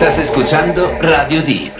Estás escuchando Radio Deep.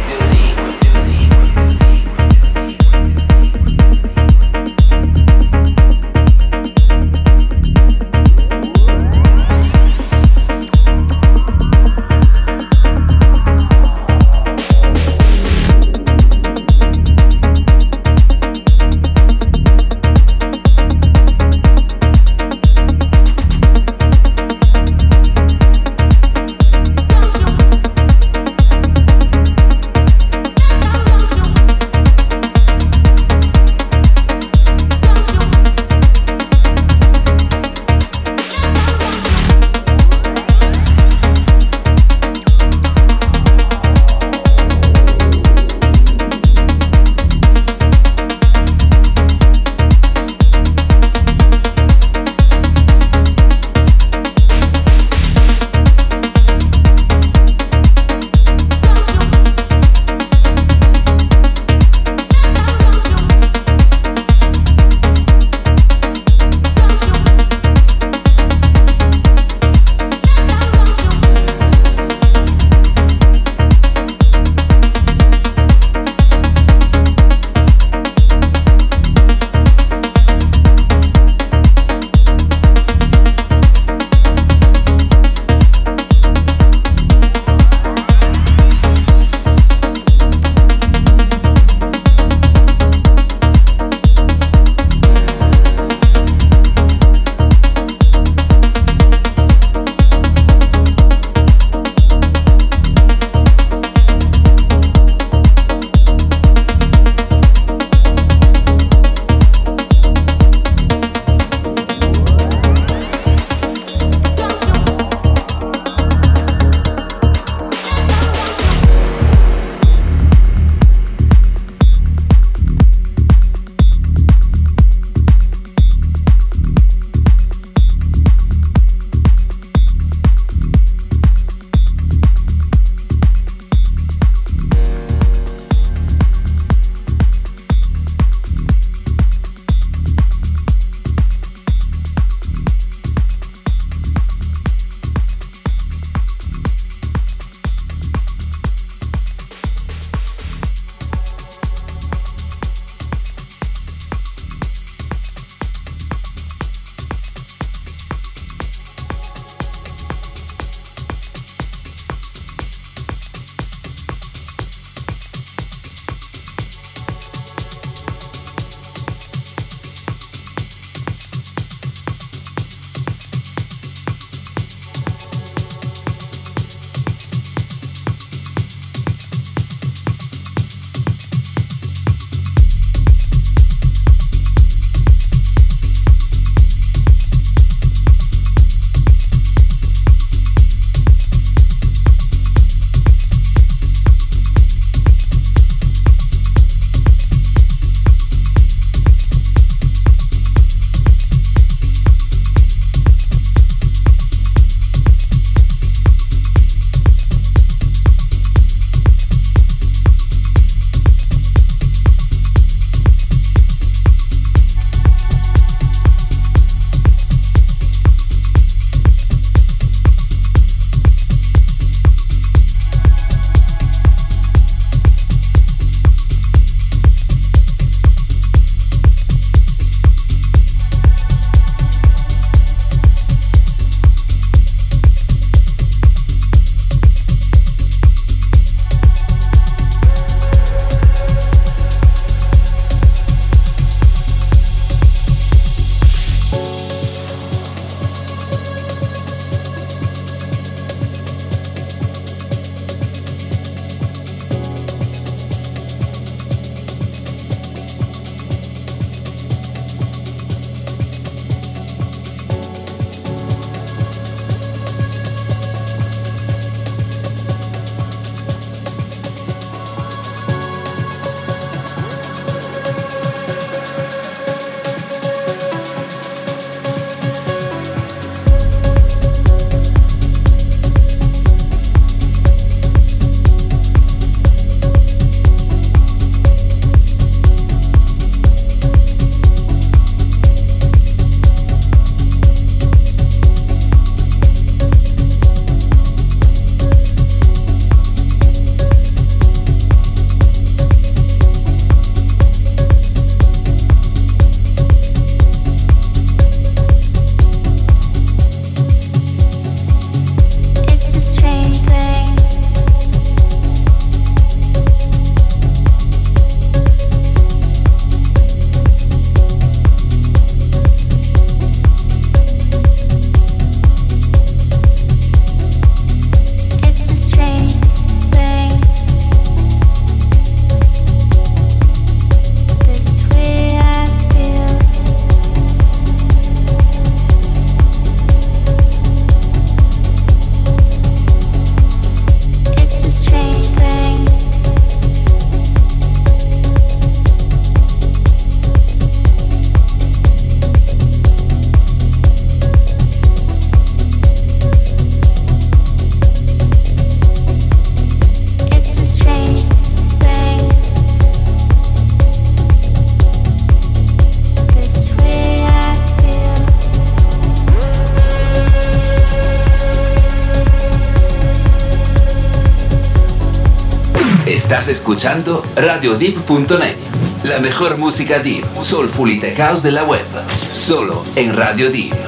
Estás escuchando RadioDeep.net, la mejor música deep, soulful y house de la web, solo en. Radio Deep.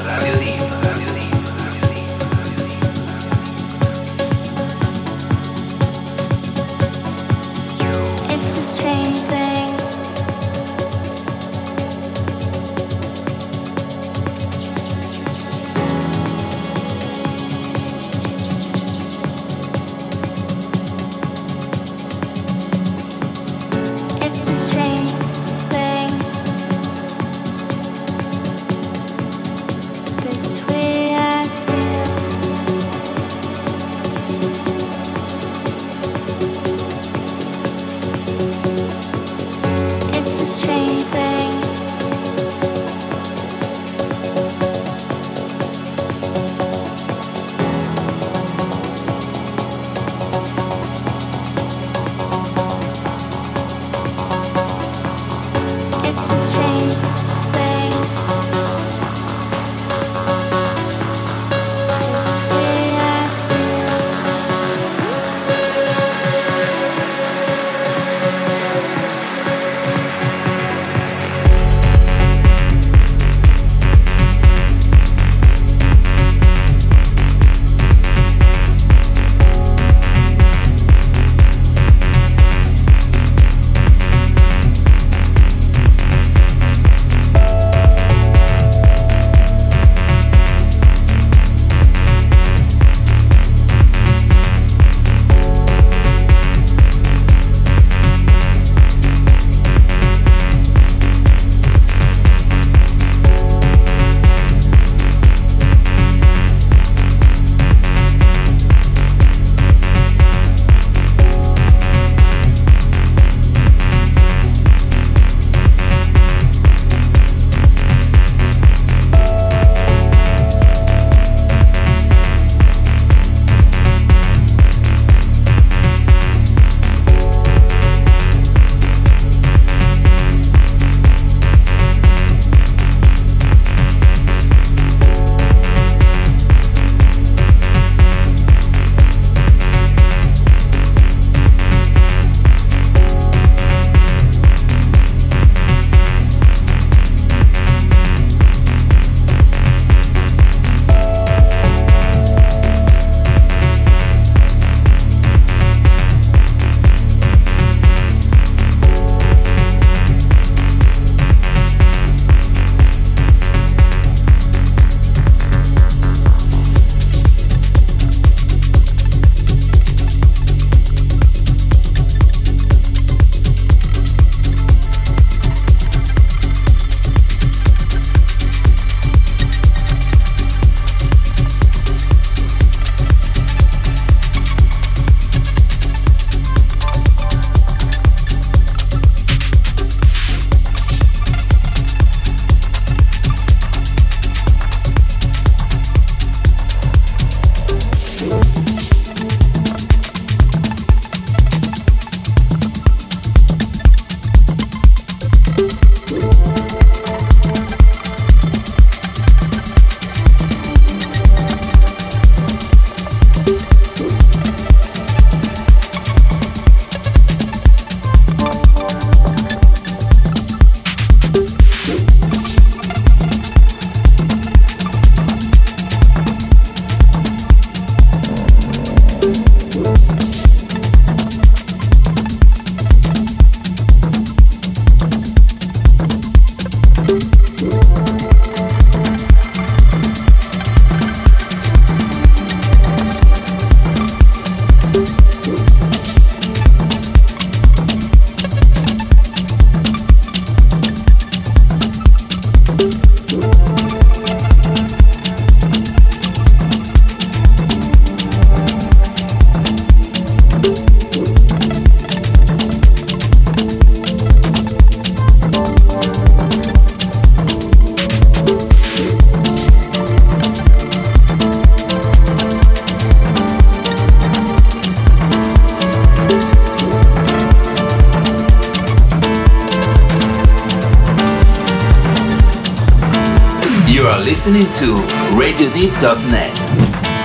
To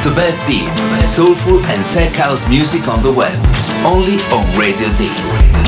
The best deep, soulful and tech house music on the web. Only on Radio D.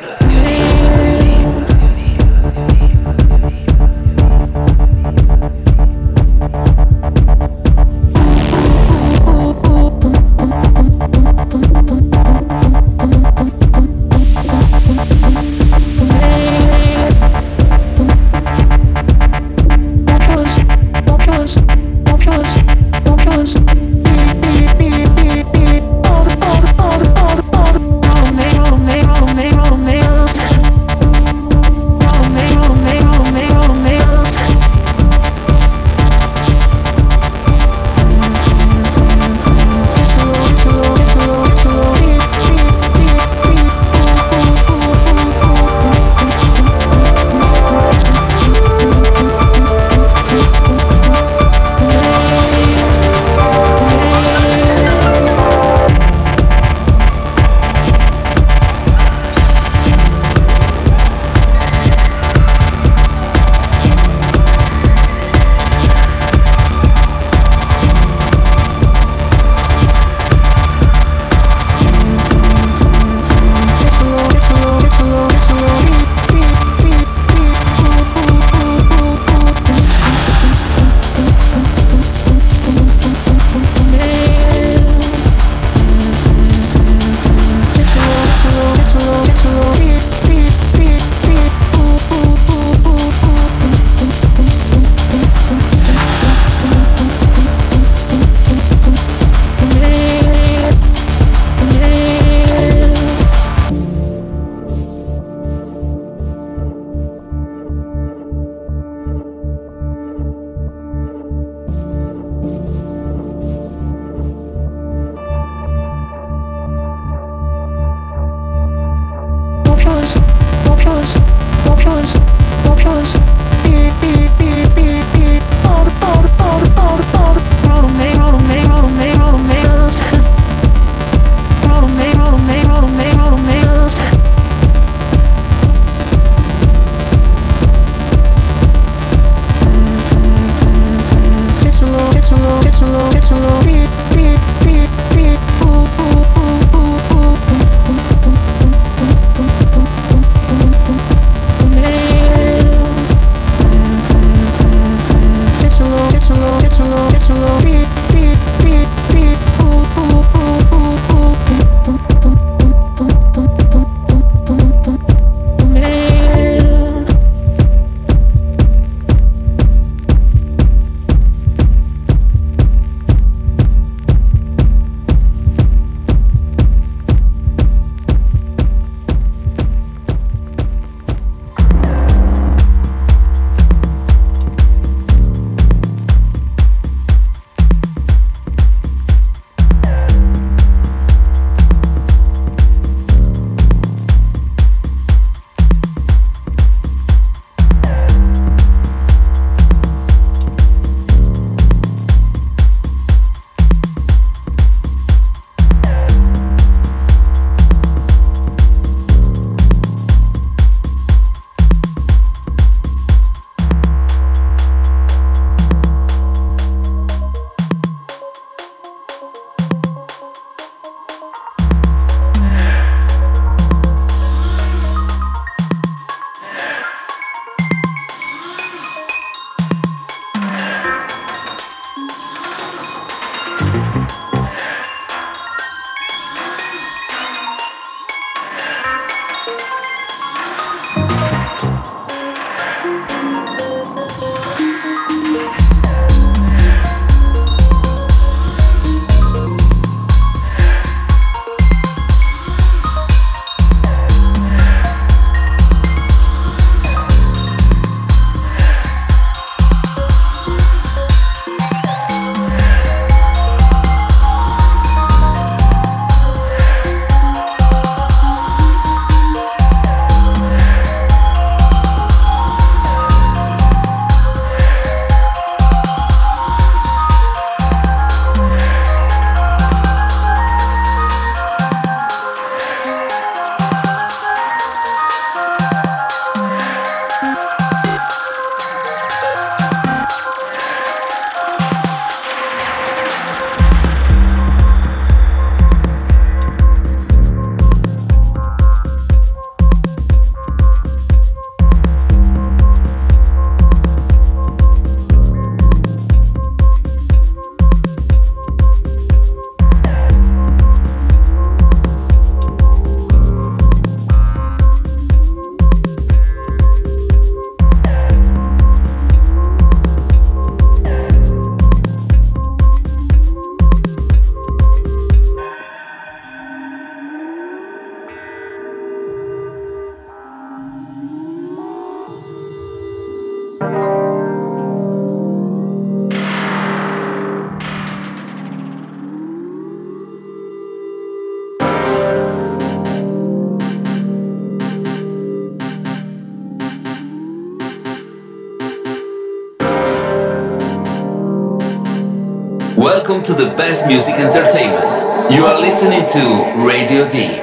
music entertainment. You are listening to Radio D.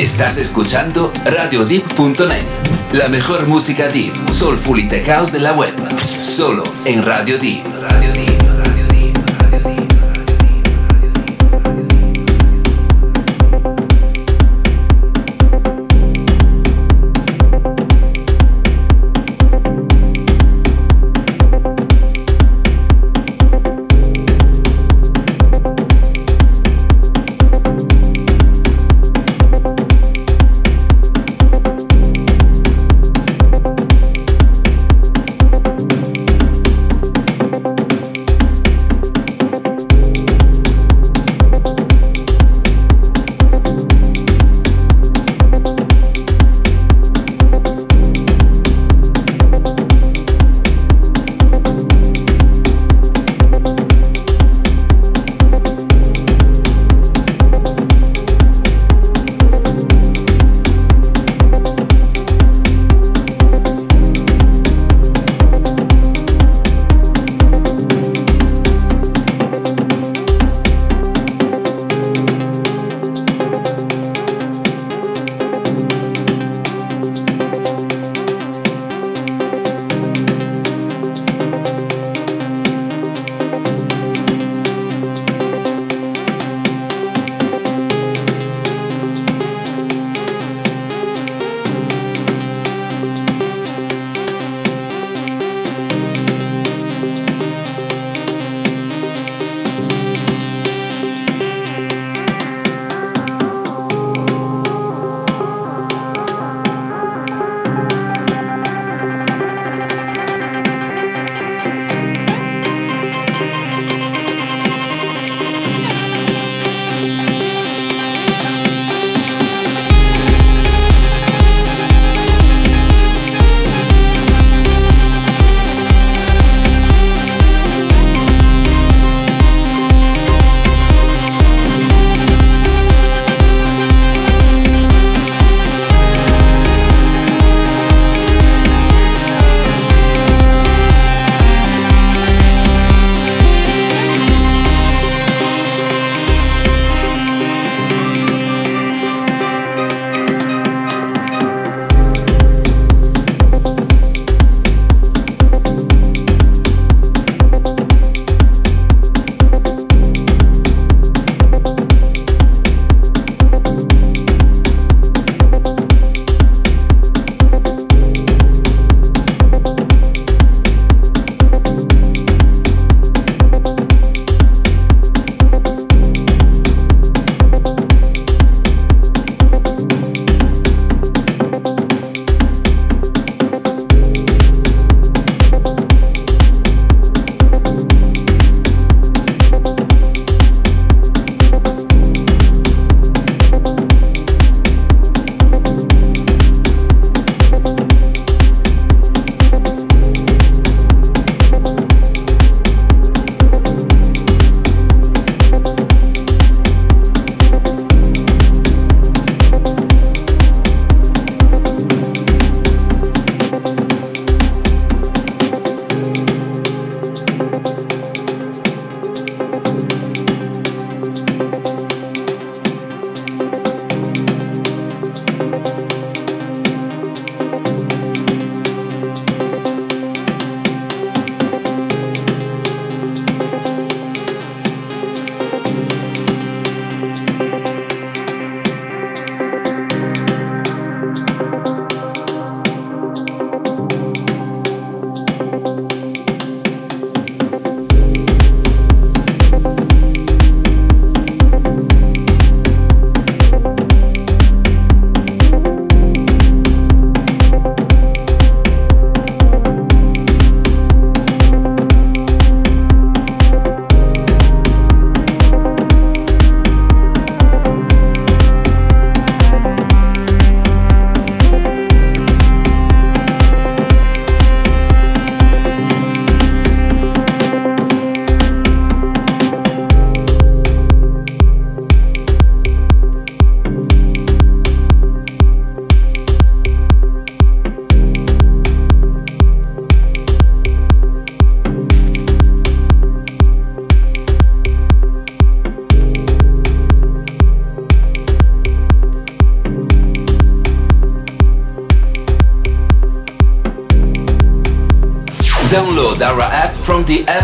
Estás escuchando RadioDeep.net, la mejor música deep, soulful y tech house de la web. Solo en Radio Deep. Radio Deep.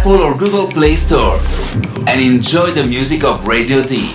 Apple or Google Play Store and enjoy the music of Radio D.